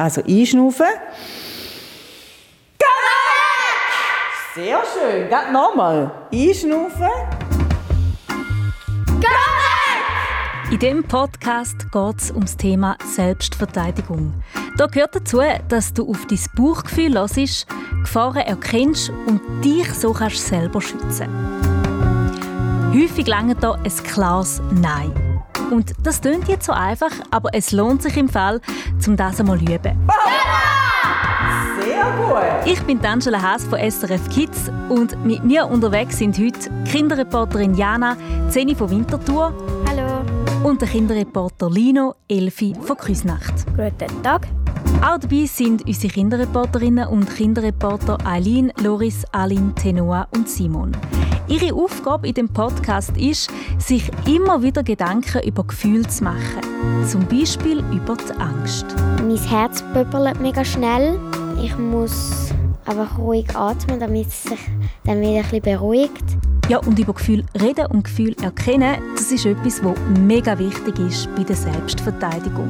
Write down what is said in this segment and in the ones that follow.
Also einschnaufen. Sehr schön. Geht nochmal. Einschnaufen. In diesem Podcast geht es um das Thema Selbstverteidigung. Da gehört dazu, dass du auf dein Bauchgefühl hörst, Gefahren erkennst und dich so kannst selber schützen Häufig lange da ein klares Nein. Und das klingt jetzt so einfach, aber es lohnt sich im Fall, um das einmal zu üben. Sehr gut. Ich bin Angela Haas von SRF Kids und mit mir unterwegs sind heute Kinderreporterin Jana, Zeni von Winterthur. Hallo. Und der Kinderreporter Lino, Elfi von Küsnacht. Guten Tag. Auch dabei sind unsere Kinderreporterinnen und Kinderreporter Eileen, Loris, Aline, Tenoa und Simon. Ihre Aufgabe in dem Podcast ist, sich immer wieder Gedanken über Gefühle zu machen. Zum Beispiel über die Angst. Mein Herz pöppelt mega schnell. Ich muss einfach ruhig atmen, damit es sich dann wieder ein bisschen beruhigt. Ja, und über Gefühle reden und Gefühle erkennen, das ist etwas, was mega wichtig ist bei der Selbstverteidigung.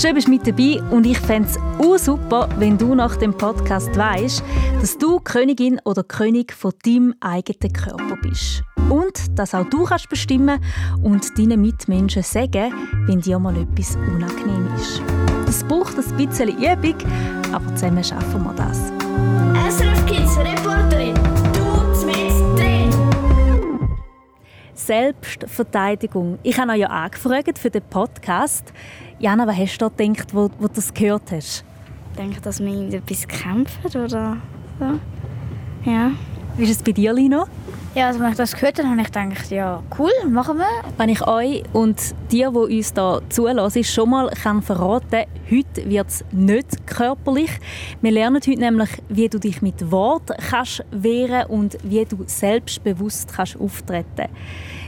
Schön bist du mit dabei und ich fände es super, wenn du nach dem Podcast weißt, dass du Königin oder König von deinem eigenen Körper bist. Und dass auch du kannst bestimmen und deinen Mitmenschen sagen, wenn dir mal etwas unangenehm ist. Das braucht ein bisschen Übung, aber zusammen schaffen wir das. SRF Kids Reporterin, Selbstverteidigung. Ich habe euch ja angefragt für den Podcast. Jana, was hast du da gedacht, wo, wo du das gehört hast? Ich denke, dass wir irgendetwas kämpfen oder so. Ja. Wie ist es bei dir, Lino? Ja, also als ich das gehört habe, habe ich gedacht, ja, cool, machen wir. Wenn ich euch und dir, die uns hier zulassen, schon mal kann verraten heute wird es nicht körperlich. Wir lernen heute nämlich, wie du dich mit Wort kannst wehren und wie du selbstbewusst kannst auftreten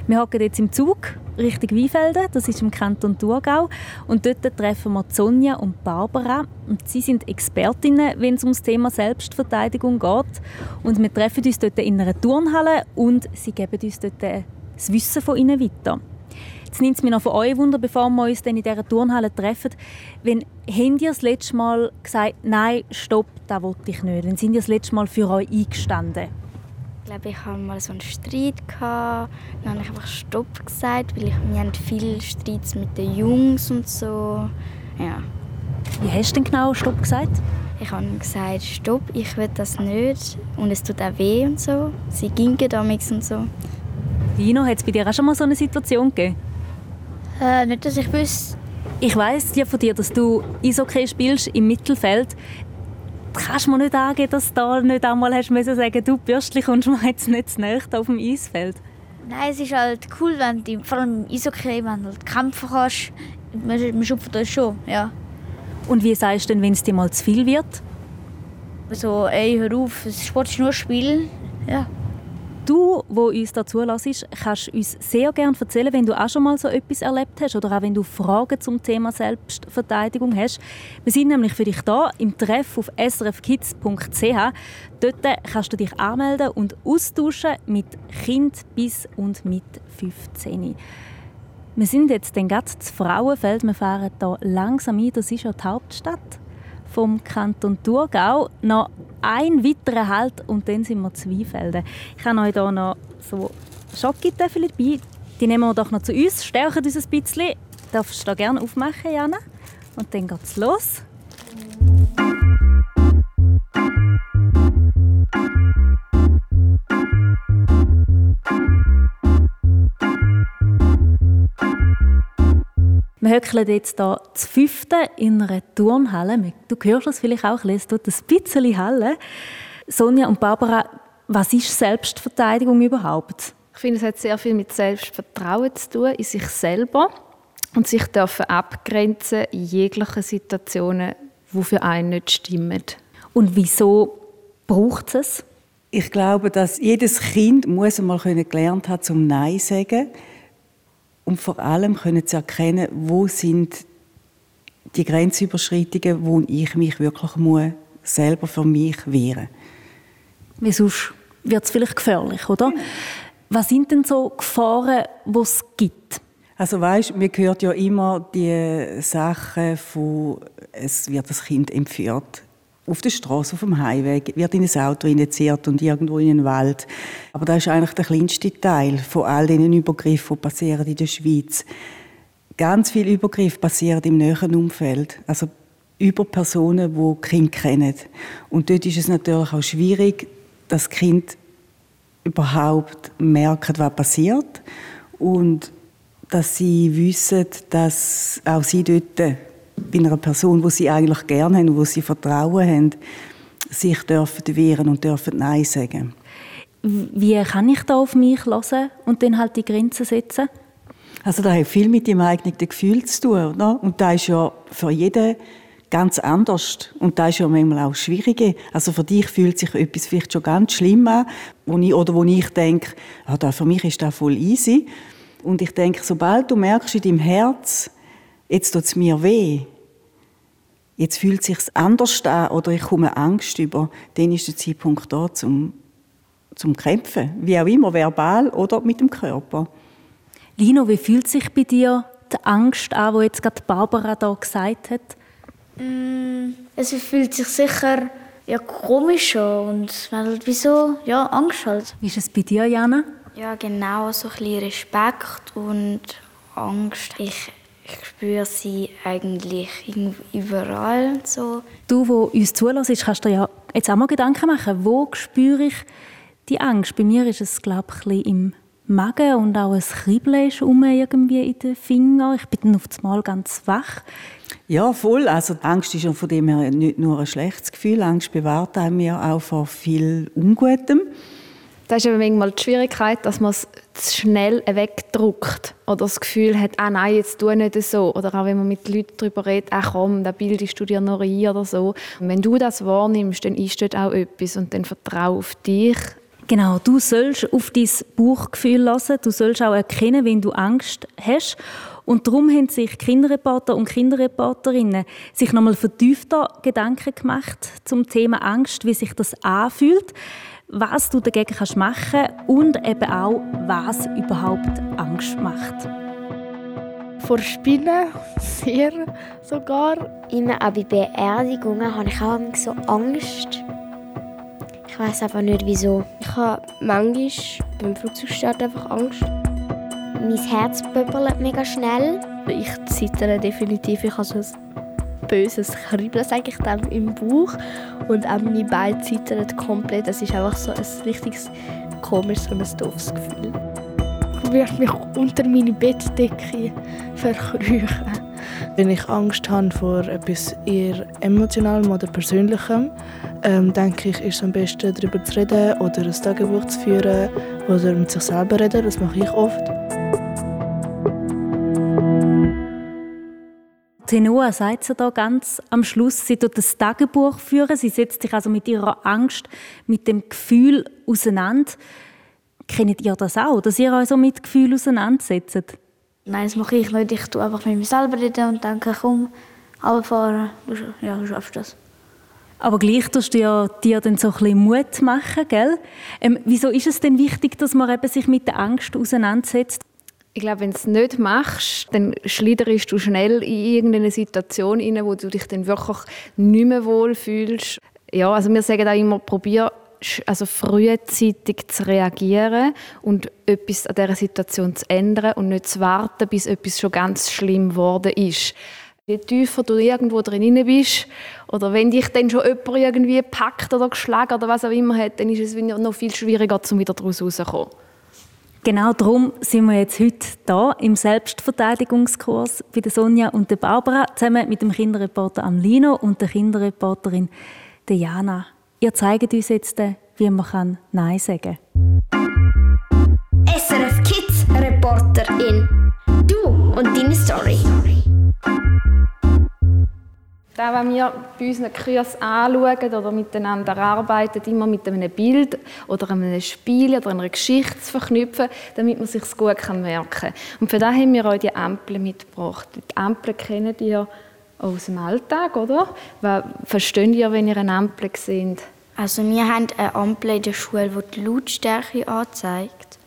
Wir hocken jetzt im Zug Richtung Weinfelden, das ist im Kanton Thurgau. Und dort treffen wir Sonja und Barbara. Und sie sind Expertinnen, wenn es um das Thema Selbstverteidigung geht. Und wir treffen uns dort in einer Turnhalle und sie geben uns dort das Wissen von ihnen weiter. Jetzt nimmt es mich noch von euch Wunder, bevor wir uns in dieser Turnhalle treffen. Wenn habt ihr das letzte Mal gesagt, nein, stopp, das wollte ich nicht? Wenn sind ihr das letzte Mal für euch eingestanden? Ich glaube, ich hatte mal so einen Streit. Gehabt. Dann habe ich einfach Stopp gesagt, weil ich, wir haben viele Streits mit den Jungs und so. Ja. Wie hast du denn genau Stopp gesagt? Ich habe gesagt, Stopp, ich will das nicht und es tut auch weh und so. Sie gingen damals und so. Lino, hat es bei dir auch schon mal so eine Situation gegeben? Äh, nicht, dass ich wüsste. Ich weiss ja von dir, dass du Eishockey spielst im Mittelfeld. Kannst du mir nicht angeben, dass du da nicht einmal hast müssen sagen, du Bürstli kommst mir jetzt nicht zu nahe auf dem Eisfeld? Nein, es ist halt cool, wenn du vor allem im Eishockey, wenn du halt kämpfen kannst. Man, schupft das schon, ja. Und wie sagst du denn, wenn es dir mal zu viel wird? So, ey, hör auf, Sport ist nur Spiel. Ja. Du, wo uns da zulässt, kannst uns sehr gerne erzählen, wenn du auch schon mal so etwas erlebt hast oder auch wenn du Fragen zum Thema Selbstverteidigung hast. Wir sind nämlich für dich da im Treff auf srfkids.ch. Dort kannst du dich anmelden und austauschen mit Kind bis und mit 15. Wir sind jetzt gerade zu Frauenfeld. Wir fahren hier langsam ein. Das ist ja die Hauptstadt vom Kanton Thurgau. Noch ein weiterer Halt und dann sind wir zu Weinfelden. Ich habe euch hier noch so Schokitöffel dabei. Die nehmen wir doch noch zu uns, stärken uns ein bisschen. Darfst du da gerne aufmachen, Jana? Und dann geht es los. Wir hückeln jetzt hier zu fünften in einer Turnhalle. Du hörst es vielleicht auch, es tut ein bisschen Halle. Sonja und Barbara, was ist Selbstverteidigung überhaupt? Ich finde, es hat sehr viel mit Selbstvertrauen zu tun in sich selber und sich dürfen abgrenzen in jeglichen Situationen, die für einen nicht stimmen. Und wieso braucht es? Ich glaube, dass jedes Kind muss einmal gelernt haben, zum Nein zu sagen und vor allem können sie erkennen, wo sind die Grenzüberschreitungen, wo ich mich wirklich muss, selber für mich wehren Wie sonst wird es vielleicht gefährlich, oder? Was sind denn so Gefahren, die es gibt? Also weißt, mir hört ja immer die Sachen von, es wird das Kind entführt. Auf der Straße, auf dem Highway, wird in ein Auto injiziert und irgendwo in den Wald. Aber das ist eigentlich der kleinste Teil von all diesen Übergriffen, die passieren in der Schweiz. Ganz viele Übergriffe passieren im näheren Umfeld. Also über Personen, die Kind kennen. Und dort ist es natürlich auch schwierig, das Kind überhaupt merkt, was passiert. Und dass sie wissen, dass auch sie dort bei einer Person, wo sie eigentlich gerne haben und wo sie Vertrauen haben, sich dürfen wehren und dürfen Nein sagen. Wie kann ich da auf mich hören und dann halt die Grenzen setzen? Also das hat viel mit dem eigenen Gefühl zu tun. Oder? Und das ist ja für jeden ganz anders. Und das ist ja manchmal auch schwierig. Also für dich fühlt sich etwas vielleicht schon ganz schlimm an, wo ich, oder wo ich denke, ah, für mich ist das voll easy. Und ich denke, sobald du merkst in deinem Herz, jetzt tut es mir weh, jetzt fühlt es sich anders an oder ich komme Angst über, dann ist der Zeitpunkt da zum, zum Kämpfen. Wie auch immer, verbal oder mit dem Körper. Lino, wie fühlt sich bei dir die Angst an, die jetzt gerade Barbara da gesagt hat? Mm, es fühlt sich sicher ja, komisch an und man hat wieso ja, Angst halt. Wie ist es bei dir, Jana? Ja, genau, so ein bisschen Respekt und Angst. Ich, ich spüre sie eigentlich überall. So. Du, wo uns zulässt, kannst du ja jetzt auch mal Gedanken machen, wo spüre ich die Angst? Bei mir ist es, glaube ich, im Magen und auch ein Kribbeln ist um irgendwie in den Fingern. Ich bin dann auf einmal ganz wach. Ja, voll. Also die Angst ist ja von dem her nicht nur ein schlechtes Gefühl. Angst bewahrt einem ja auch vor viel Ungutem. Das ist aber manchmal die Schwierigkeit, dass man es zu schnell wegdruckt oder das Gefühl hat, ah nein, jetzt tu nicht so. Oder auch wenn man mit Leuten darüber redet, ach komm, da bildest du dir noch ein oder so. Und wenn du das wahrnimmst, dann ist dort auch etwas und dann vertraue auf dich. Genau, du sollst auf dein Bauchgefühl lassen, du sollst auch erkennen, wenn du Angst hast. Und darum haben sich Kinderreporter und Kinderreporterinnen sich nochmal vertiefter Gedanken gemacht zum Thema Angst, wie sich das anfühlt was du dagegen kannst machen und eben auch, was überhaupt Angst macht. Vor Spinnen sehr sogar. Immer auch bei Beerdigungen habe ich auch so Angst. Ich weiß einfach nicht wieso. Ich habe manchmal beim Flugzeugstart einfach Angst. Mein Herz pöppelt mega schnell. Ich zittere definitiv. Ich habe so böses Kribbeln, sage ich dann, im Bauch. Und auch meine Beine zittern komplett. Es ist einfach so ein richtiges komisches, so ein doofes Gefühl. Ich werde mich unter meine Bettdecke verkrüchen. Wenn ich Angst habe vor etwas eher Emotionalem oder Persönlichem, ähm, denke ich, ist es am besten, darüber zu reden oder ein Tagebuch zu führen oder mit sich selber reden. Das mache ich oft. Tenua sagt sie da ganz am Schluss, sie tut das Tagebuch führen, sie setzt sich also mit ihrer Angst, mit dem Gefühl auseinander. Kennt ihr das auch, dass ihr euch so mit Gefühl auseinandersetzt? Nein, das mache ich nicht. Ich tue einfach mit mir selber reden und denke, komm, runterfahren, ja, du schaffst das. Aber gleich tust du ja, dir dann so ein bisschen Mut machen, gell? Ähm, wieso ist es denn wichtig, dass man eben sich mit der Angst auseinandersetzt? Ich glaube, wenn du es nicht machst, dann schliderst du schnell in irgendeine Situation hinein, wo du dich dann wirklich nicht mehr wohl fühlst. Ja, also wir sagen auch immer, probier also frühzeitig zu reagieren und etwas an dieser Situation zu ändern und nicht zu warten, bis etwas schon ganz schlimm geworden ist. Je tiefer du irgendwo drin bist oder wenn dich dann schon jemand irgendwie packt oder geschlagen oder was auch immer hat, dann ist es noch viel schwieriger, um wieder daraus rauszukommen. Genau darum sind wir jetzt heute hier im Selbstverteidigungskurs bei der Sonja und der Barbara zusammen mit dem Kinderreporter Amlino und der Kinderreporterin Diana. Ihr zeigt uns jetzt, wie man Nein sagen kann. SRF Kids Reporterin. Da, wenn wir bei unseren Kursen anschauen oder miteinander arbeiten, immer mit einem Bild oder einem Spiel oder einer Geschichte zu verknüpfen, damit man sich gut merken kann. Und für das haben wir euch die Ampeln mitgebracht. Die Ampeln kennt ihr aus dem Alltag, oder? Was versteht ihr, wenn ihr eine Ampel seht? Also wir haben eine Ampel in der Schule, die die Lautstärke anzeigt.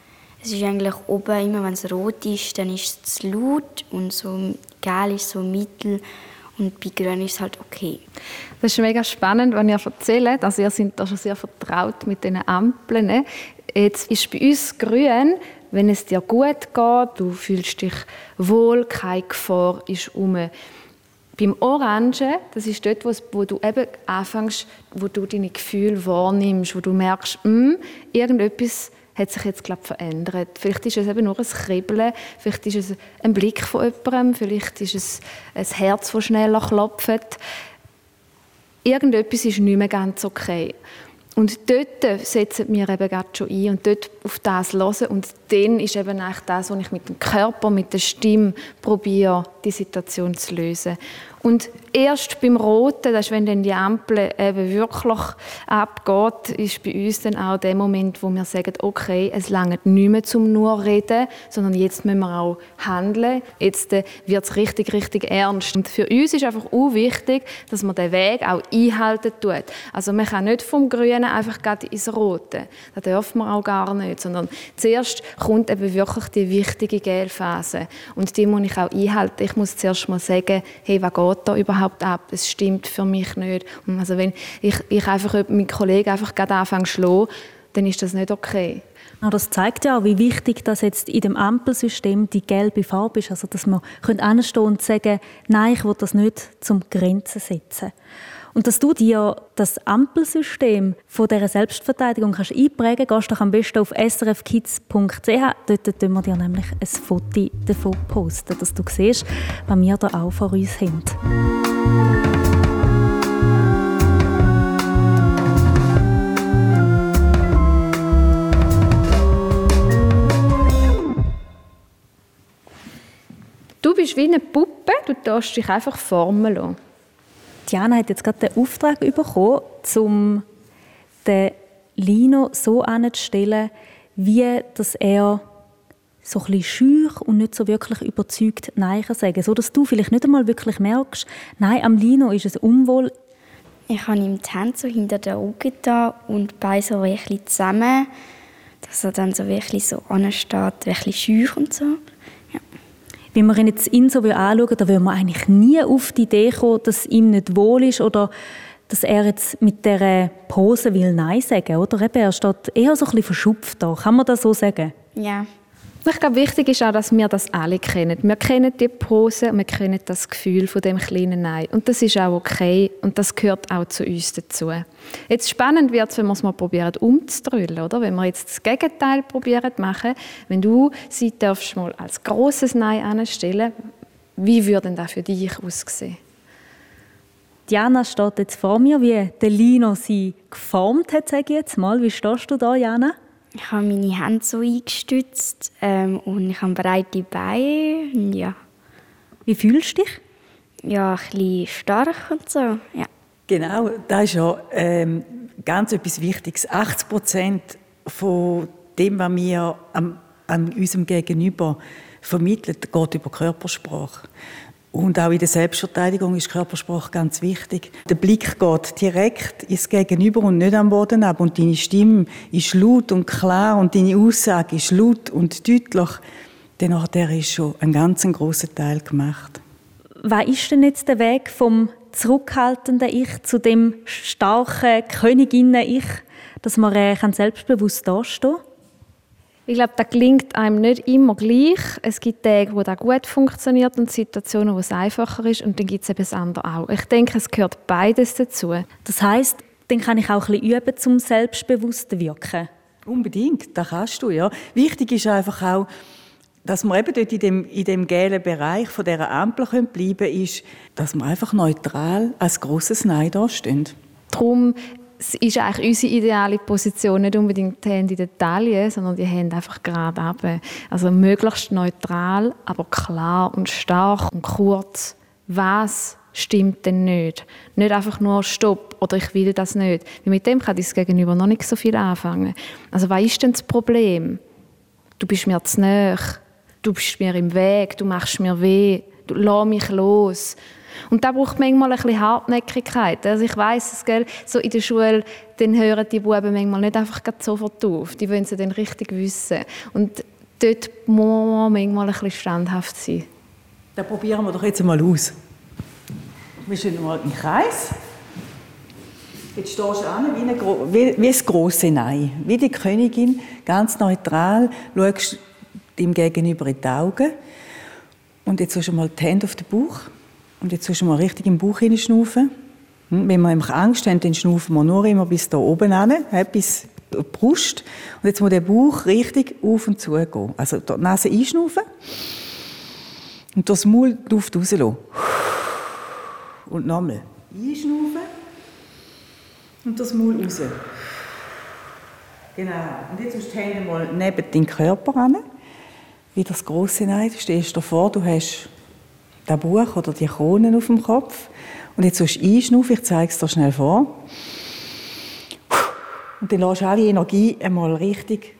Es ist eigentlich oben immer, wenn es rot ist, dann ist es zu laut und so gelb ist so mittel und bei grün ist es halt okay. Das ist mega spannend, wenn ihr erzählt. Also ihr seid da schon sehr vertraut mit den Ampeln. Jetzt ist bei uns grün, wenn es dir gut geht, du fühlst dich wohl, keine Gefahr ist um. Beim Orangen, das ist dort, wo du eben anfängst, wo du deine Gefühle wahrnimmst, wo du merkst, hm, irgendetwas hat sich jetzt glaub, verändert. Vielleicht ist es eben nur ein Kribbeln, vielleicht ist es ein Blick von jemandem, vielleicht ist es ein Herz, das schneller klopft. Irgendetwas ist nicht mehr ganz okay. Und dort setzen wir eben gerade schon ein und dort auf das hören. Und dann ist eben eigentlich das, was ich mit dem Körper, mit der Stimme probiere, die Situation zu lösen. Und erst beim Roten, das ist, wenn dann die Ampel eben wirklich abgeht, ist bei uns dann auch der Moment, wo wir sagen, okay, es langt nicht mehr zum nur reden, sondern jetzt müssen wir auch handeln. Jetzt äh, wird es richtig, richtig ernst. Und für uns ist einfach auch wichtig, dass man den Weg auch einhalten tut. Also man kann nicht vom Grünen einfach gerade ins Rote. Das dürfen wir auch gar nicht, sondern zuerst kommt eben wirklich die wichtige Gelphase. Und die muss ich auch einhalten. Ich muss zuerst mal sagen, hey, was geht da überhaupt ab? Es stimmt für mich nicht. Also wenn ich, ich einfach meinen Kollegen einfach gerade anfange zu schlagen, dann ist das nicht okay. Das zeigt ja auch, wie wichtig das jetzt in dem Ampelsystem die gelbe Farbe ist. Also, dass man anstehen und sagen, nein, ich will das nicht zum Grenzen setzen. Und dass du dir das Ampelsystem von dieser Selbstverteidigung kannst einprägen kannst, gehst du am besten auf srfkids.ch. Dort tun wir dir nämlich ein Foto davon posten, dass du siehst, was wir da auch vor uns haben. Du bist wie eine Puppe, du darfst dich einfach formen lassen. Diana hat jetzt gerade den Auftrag bekommen, um den Lino so anzustellen, wie dass er so ein bisschen und nicht so wirklich überzeugt Nein kann sagen. So dass du vielleicht nicht einmal wirklich merkst, nein, am Lino ist es unwohl. Ich habe ihm die Hände so hinter den Augen da und beide so ein bisschen zusammen, dass er dann so wirklich so ansteht, wirklich schüch und so. Wenn wir ihn jetzt ihn so anschauen, dann würden wir eigentlich nie auf die Idee kommen, dass ihm nicht wohl ist oder dass er jetzt mit dieser Pose will Nein sagen, oder? Er steht eher so ein bisschen verschupft da. Kann man das so sagen? Ja. Ich glaube, wichtig ist auch, dass wir das alle kennen. Wir kennen die Pose und wir kennen das Gefühl von dem kleinen Nein. Und das ist auch okay und das gehört auch zu uns dazu. Jetzt spannend wird es, wenn wir es mal probieren umzudrüllen, oder? Wenn wir jetzt das Gegenteil probieren machen, wenn du sie darfst mal als großes Nein anstellen, wie würde denn das für dich aussehen? Diana steht jetzt vor mir, wie der Lino sie geformt hat, sage ich jetzt mal. Wie stehst du da, Jana? Ich habe meine Hände so eingestützt ähm, und ich habe breite Beine. Ja. Wie fühlst du dich? Ja, ein bisschen stark und so. Ja. Genau, das ist ja ähm, ganz etwas Wichtiges. 80 Prozent von dem, was wir an, an unserem Gegenüber vermitteln, geht über Körpersprache. Und auch in der Selbstverteidigung ist Körpersprache ganz wichtig. Der Blick geht direkt ins Gegenüber und nicht am Boden ab. Und deine Stimme ist laut und klar und deine Aussage ist laut und deutlich. Dann ist schon ein ganz großer Teil gemacht. Was ist denn jetzt der Weg vom zurückhaltenden Ich zu dem starken Königinnen-Ich, dass man selbstbewusst dastehen kann? Ich glaube, das klingt einem nicht immer gleich. Es gibt Tage, wo das gut funktioniert und Situationen, wo es einfacher ist. Und dann gibt es eben das andere auch. Ich denke, es gehört beides dazu. Das heißt, dann kann ich auch ein bisschen üben, zum selbstbewusst zu wirken. Unbedingt, das kannst du, ja. Wichtig ist einfach auch, dass wir eben dort in dem, in dem gelben Bereich von dieser Ampel bleiben können, ist, dass wir einfach neutral als grosses Nein dastehen. Darum es ist eigentlich unsere ideale Position, nicht unbedingt die Hände in den Taille, sondern die Hände einfach gerade runter. Also möglichst neutral, aber klar und stark und kurz. Was stimmt denn nicht? Nicht einfach nur Stopp oder ich will das nicht. Weil mit dem kann das Gegenüber noch nicht so viel anfangen. Also was ist denn das Problem? Du bist mir zu nahe, du bist mir im Weg, du machst mir weh, du lass mich los. Und da braucht manchmal ein bisschen Hartnäckigkeit. Also ich weiss es, gell, so in der Schule, dann hören die Buben manchmal nicht einfach sofort auf. Die wollen es dann richtig wissen. Und dort muss man manchmal ein bisschen standhaft sein. Dann probieren wir doch jetzt mal aus. Wir stehen mal im Kreis. Jetzt stehst du an wie, eine, wie, wie ein grosses Nein. Wie die Königin, ganz neutral, schaust dem Gegenüber in die Augen. Und jetzt hast du mal die Hände auf den Bauch. Und jetzt hast du mal richtig im Bauch hineinschnaufen. Hm, wenn wir Angst haben, dann schnaufen wir nur immer bis da oben hin, bis die Brust. Und jetzt muss der Bauch richtig auf und zu gehen. Also die Nase einschnaufen und das Maul Luft rauslassen. Und nochmal einschnaufen und das Maul raus. Genau. Und jetzt musst du die Hände mal neben deinen Körper an. Wie das große Nein. Du stehst davor, du hast das Buch oder die Kronen auf dem Kopf. Und jetzt sollst du einschnaufen. Ich zeige es dir schnell vor. Und dann lässt du alle Energie einmal richtig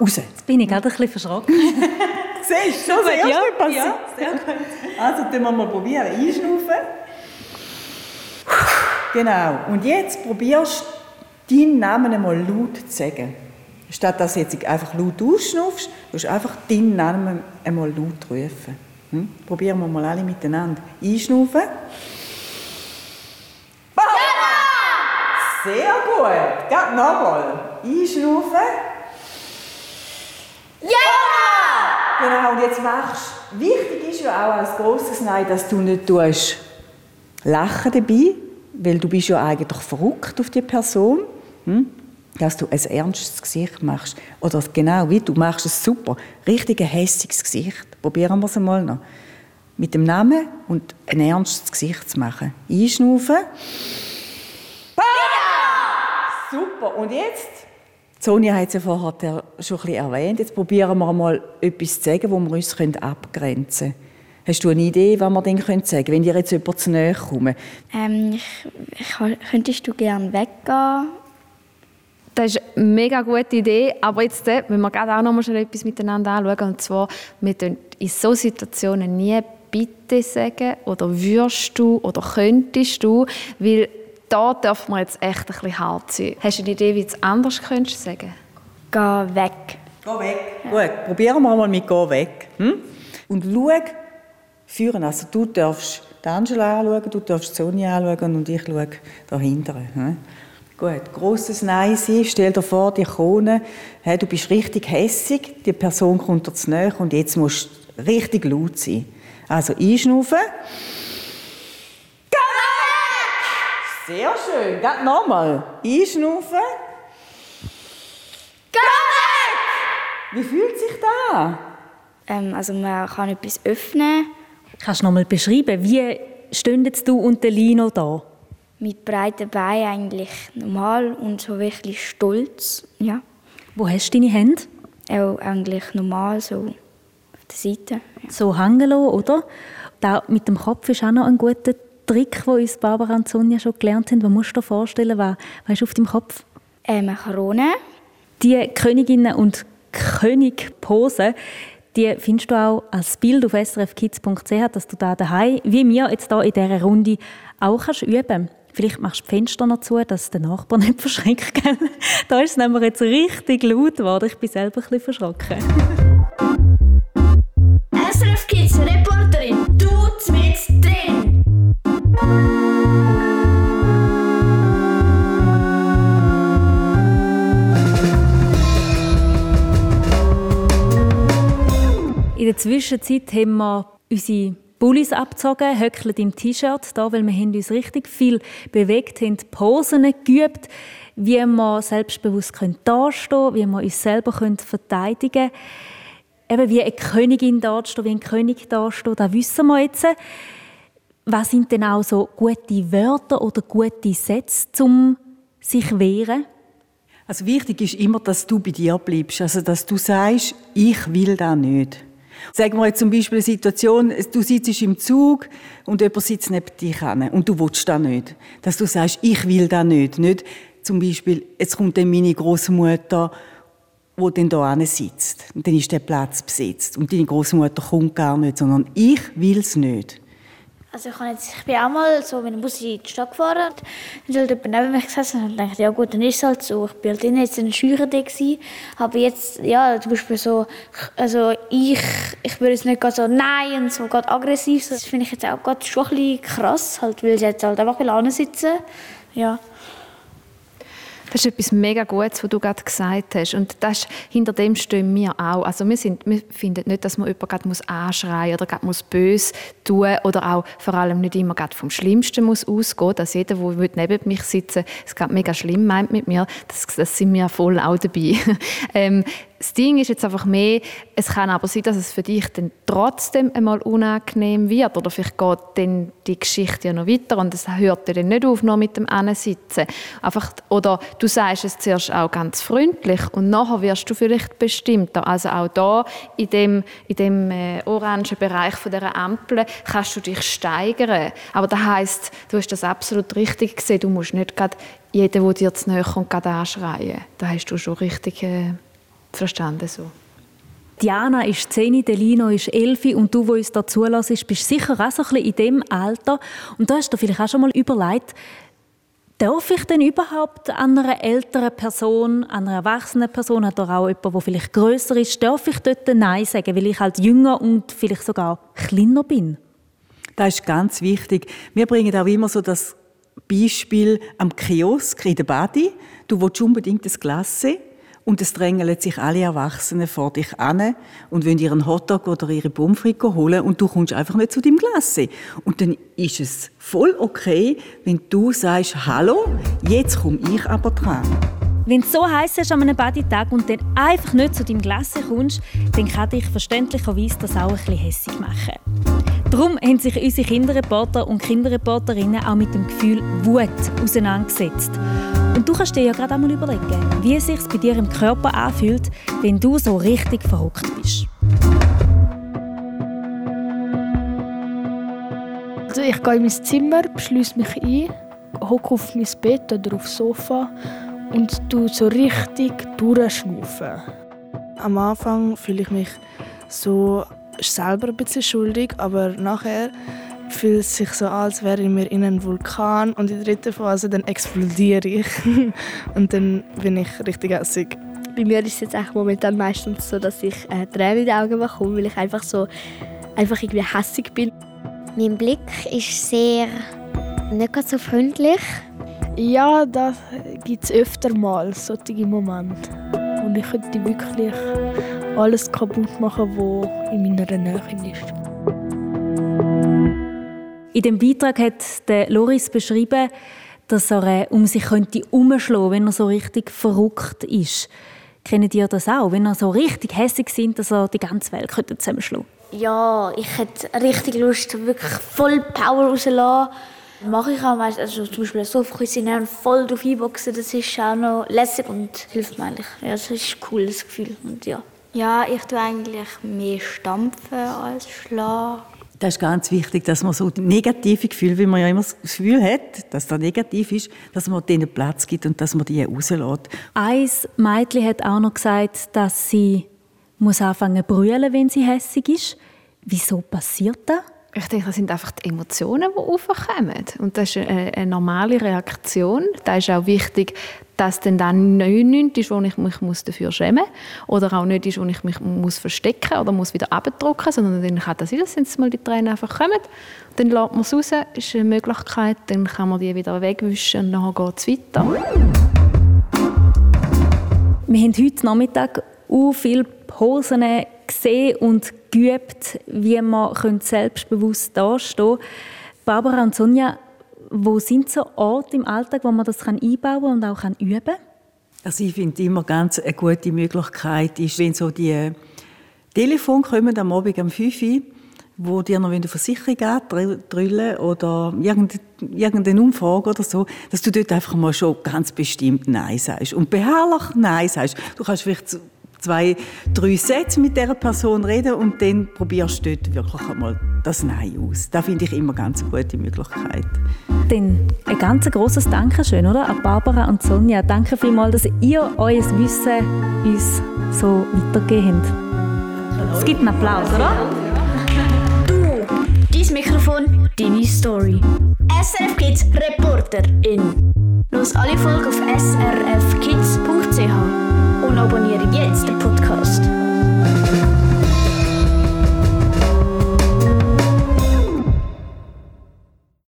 raus. Jetzt bin ich gerade ein bisschen verschrocken. Siehst du, schon das erste ja, passiert. Ja, sehr gut. Also, dann wir mal probieren. Einschnaufen. Genau. Und jetzt probierst du deinen Namen einmal laut zu sagen. Statt dass du jetzt einfach laut ausschnaufst, musst du einfach deinen Namen einmal laut rufen. Hm? Probieren wir mal alle miteinander. Einschnaufen. Sehr gut. Geht nochmal. Einschnaufen. Ja! Genau, und jetzt machst du. Wichtig ist ja auch als grosses Nein, dass du nicht tust lachen dabei, weil du bist ja eigentlich verrückt auf die Person. Hm? Dass du ein ernstes Gesicht machst. Oder genau wie du machst es super. Richtig ein hässiges Gesicht. Probieren wir es einmal noch. Mit dem Namen und ein ernstes Gesicht zu machen. Einschnaufen. Super. Und jetzt? Sonja hat es ja vorher schon ein bisschen erwähnt. Jetzt probieren wir mal etwas zu sagen, wo wir uns abgrenzen können. Hast du eine Idee, was wir dann sagen können, wenn dir jetzt jemand zu nahe kommt? Ähm, ich, ich, könntest du gerne weggehen? Das ist eine mega gute Idee, aber jetzt äh, müssen wir gerade auch noch mal schnell etwas miteinander anschauen. Und zwar, wir tun in solchen Situationen nie «bitte» sagen oder «würdest du» oder «könntest du», weil da darf man jetzt echt ein bisschen hart sein. Hast du eine Idee, wie du es anders könntest sagen? Geh weg. Geh weg. Ja. Gut, probieren wir mal mit «geh weg». Hm? Und schau, führen. Also du darfst Angela anschauen, du darfst Sonja anschauen und ich schaue dahinter. Hm? Gut, grosses Nein sein. Stell dir vor, die Krone, hey, du bist richtig hässig, die Person kommt dir zu nahe und jetzt musst du richtig laut sein. Also einschnaufen. Sehr schön. Geht nochmal. Einschnaufen. Wie fühlt sich das? Ähm, also man kann etwas öffnen. Kannst du noch mal beschreiben, wie jetzt du und Lino da? Mit breiten Beinen eigentlich normal und so wirklich stolz. Ja. Wo hast du deine Hände? Auch eigentlich normal, so auf der Seite. Ja. So hängen lassen, oder? Da mit dem Kopf ist auch noch ein guter Trick, den uns Barbara und Sonja schon gelernt haben. Was musst du dir vorstellen? Was, was ist auf deinem Kopf? Eine Krone. Die Königinnen und Königpose, die findest du auch als Bild auf srfkids.ch, dass du da daheim, wie wir jetzt hier in dieser Runde, auch kannst üben Vielleicht machst du die Fenster noch zu, dass der Nachbar nicht verschreckt. da ist es nämlich jetzt richtig laut geworden. Ich bin selber ein bisschen verschrocken. SRF Kids Reporterin, du mit drin! In der Zwischenzeit haben wir unsere Bullis abgezogen, höckeln im T-Shirt da, weil wir haben uns richtig viel bewegt haben, Posen geübt, wie wir selbstbewusst dastehen können, wie wir uns selber verteidigen können. Eben wie eine Königin dastehen, wie ein König dastehen, das wissen wir jetzt. Was sind denn auch so gute Wörter oder gute Sätze, um sich wehren? Also wichtig ist immer, dass du bei dir bleibst. Also, dass du sagst, ich will da nicht. Sagen wir jetzt zum Beispiel eine Situation, du sitzt im Zug und jemand sitzt neben dich an und du willst das nicht. Dass du sagst, ich will das nicht. Nicht zum Beispiel, jetzt kommt dann meine Großmutter, wo dann da sitzt. Und dann ist der Platz besetzt. Und deine Großmutter kommt gar nicht, sondern ich will es nicht. Also ich, jetzt, ich bin auch mal so mit dem Bus in die Stadt gefahren. Dann ist halt jemand neben mich gesessen und dachte, ja gut, dann ist es halt so. Ich war halt jetzt in der Schüre Aber jetzt, ja, zum Beispiel so, also ich, ich würde jetzt nicht so nein und so gerade aggressiv. Das finde ich jetzt auch gerade schon ein bisschen krass, halt, weil sie jetzt halt einfach sitzen. Ja. Das ist etwas mega Gutes, was du gerade gesagt hast. Und das, hinter dem stehen wir auch. Also wir, sind, wir finden nicht, dass man jemanden gerade muss anschreien oder gerade muss böse tun oder auch vor allem nicht immer gerade vom Schlimmsten muss ausgehen. Dass jeder, der neben mich sitzen es gerade mega schlimm meint mit mir, das, das sind wir voll auch dabei. ähm, das Ding ist jetzt einfach mehr, es kann aber sein, dass es für dich dann trotzdem einmal unangenehm wird oder vielleicht geht dann die Geschichte ja noch weiter und es hört dann nicht auf, nur mit dem Ansitzen. Einfach, oder du sagst es zuerst auch ganz freundlich und nachher wirst du vielleicht bestimmter. Also auch da in dem, in dem äh, orangen Bereich von der Ampel kannst du dich steigern. Aber das heißt, du hast das absolut richtig gesehen, du musst nicht gerade jeden, der dir zu nahe kommt, anschreien. Da hast du schon richtig... Äh, verstanden so. Diana ist 10, Delino ist 11 und du, wo uns da zulässt, bist sicher auch so ein bisschen in dem Alter. Und da hast du vielleicht auch schon mal überlegt, darf ich denn überhaupt an einer älteren Person, an einer erwachsenen Person oder auch jemand, der vielleicht grösser ist, darf ich dort Nein sagen, weil ich halt jünger und vielleicht sogar kleiner bin? Das ist ganz wichtig. Wir bringen auch immer so das Beispiel am Kiosk in der Badi. Du willst unbedingt das Glas sehen und es drängeln sich alle Erwachsenen vor dich an und wollen ihren Hotdog oder ihre Pommes holen und du kommst einfach nicht zu deinem Glas. Und dann ist es voll okay, wenn du sagst, hallo, jetzt komme ich aber dran. Wenn es so heiß ist an einem Baditag und dann einfach nicht zu deinem Glas kommst, dann kann dich verständlicherweise das auch ein bisschen hässlich machen. Darum haben sich unsere Kinderreporter und Kinderreporterinnen auch mit dem Gefühl Wut auseinandergesetzt. Und du kannst dir ja gerade einmal überlegen, wie es sich bei dir im Körper anfühlt, wenn du so richtig verrückt bist. Also ich gehe in mein Zimmer, beschließe mich ein, hocke auf mein Bett oder aufs Sofa und du so richtig durchschnaufen. Am Anfang fühle ich mich so selber ein bisschen schuldig, aber nachher fühlt es sich so an, als wäre ich mir in einem Vulkan und in der dritten Phase dann explodiere ich und dann bin ich richtig hässig. Bei mir ist es jetzt echt momentan meistens so, dass ich äh, Tränen in die Augen bekomme, weil ich einfach so einfach irgendwie hässig bin. Mein Blick ist sehr nicht so freundlich. Ja, das gibt es öfter mal, solche Momente. Und ich könnte wirklich alles kaputt machen, was in meiner Nähe ist. In dem Beitrag hat der Loris beschrieben, dass er äh, um sich könnte umschlagen, wenn er so richtig verrückt ist. Kennen ihr das auch, wenn er so richtig hässlich sind, dass er die ganze Welt könnte zusammenschlagen? Ja, ich hätte richtig Lust, wirklich voll Power rauszulassen. Mache ich auch meistens, also zum Beispiel so und voll drauf einboxen, das ist auch noch lässig und hilft mir eigentlich. Ja, das ist ein cooles Gefühl und ja. Ja, ich tue eigentlich mehr stampfen als schlagen. Das ist ganz wichtig, dass man so negative Gefühle, wie man ja immer das Gefühl hat, dass das negativ ist, dass man denen Platz gibt und dass man die rauslässt. Eins Mädchen hat auch noch gesagt, dass sie muss anfangen zu brüllen, wenn sie hässig ist. Wieso passiert das? Ich denke, das sind einfach die Emotionen, die aufkommen. Und das ist eine, eine normale Reaktion. Da ist auch wichtig, dass dann dann nichts ist, wo ich mich dafür schämen muss. Oder auch nicht ist, wo ich mich muss verstecken oder muss wieder abdrucken sondern dann kann das sein, dass mal die Tränen einfach kommen. Dann lässt man es raus, ist eine Möglichkeit, dann kann man die wieder wegwischen und dann geht es weiter. Wir haben heute Nachmittag auch viele Hosen gesehen und geübt, wie man selbstbewusst dastehen kann. Barbara und Sonja, wo sind so Orte im Alltag, wo man das einbauen und auch üben kann? Also ich finde immer ganz eine gute Möglichkeit ist, wenn so die Telefon kommen am Abend um 5 Uhr, wo dir noch eine Versicherung drüllen oder irgendeine Umfrage oder so, dass du dort einfach mal schon ganz bestimmt Nein sagst. Und beharrlich Nein sagst. Du kannst vielleicht zwei, drei Sätze mit dieser Person reden und dann probierst du dort wirklich einmal das Nein aus. Das finde ich immer ganz eine gute Möglichkeit. Dann ein ganz grosses Dankeschön oder? an Barbara und Sonja. Danke vielmals, dass ihr euer Wissen uns so weitergegeben habt. Es gibt einen Applaus, oder? Du, dein Mikrofon, deine Story. SRF Kids Reporterin. Los alle Folgen auf srfkids.ch und abonniere jetzt den Podcast.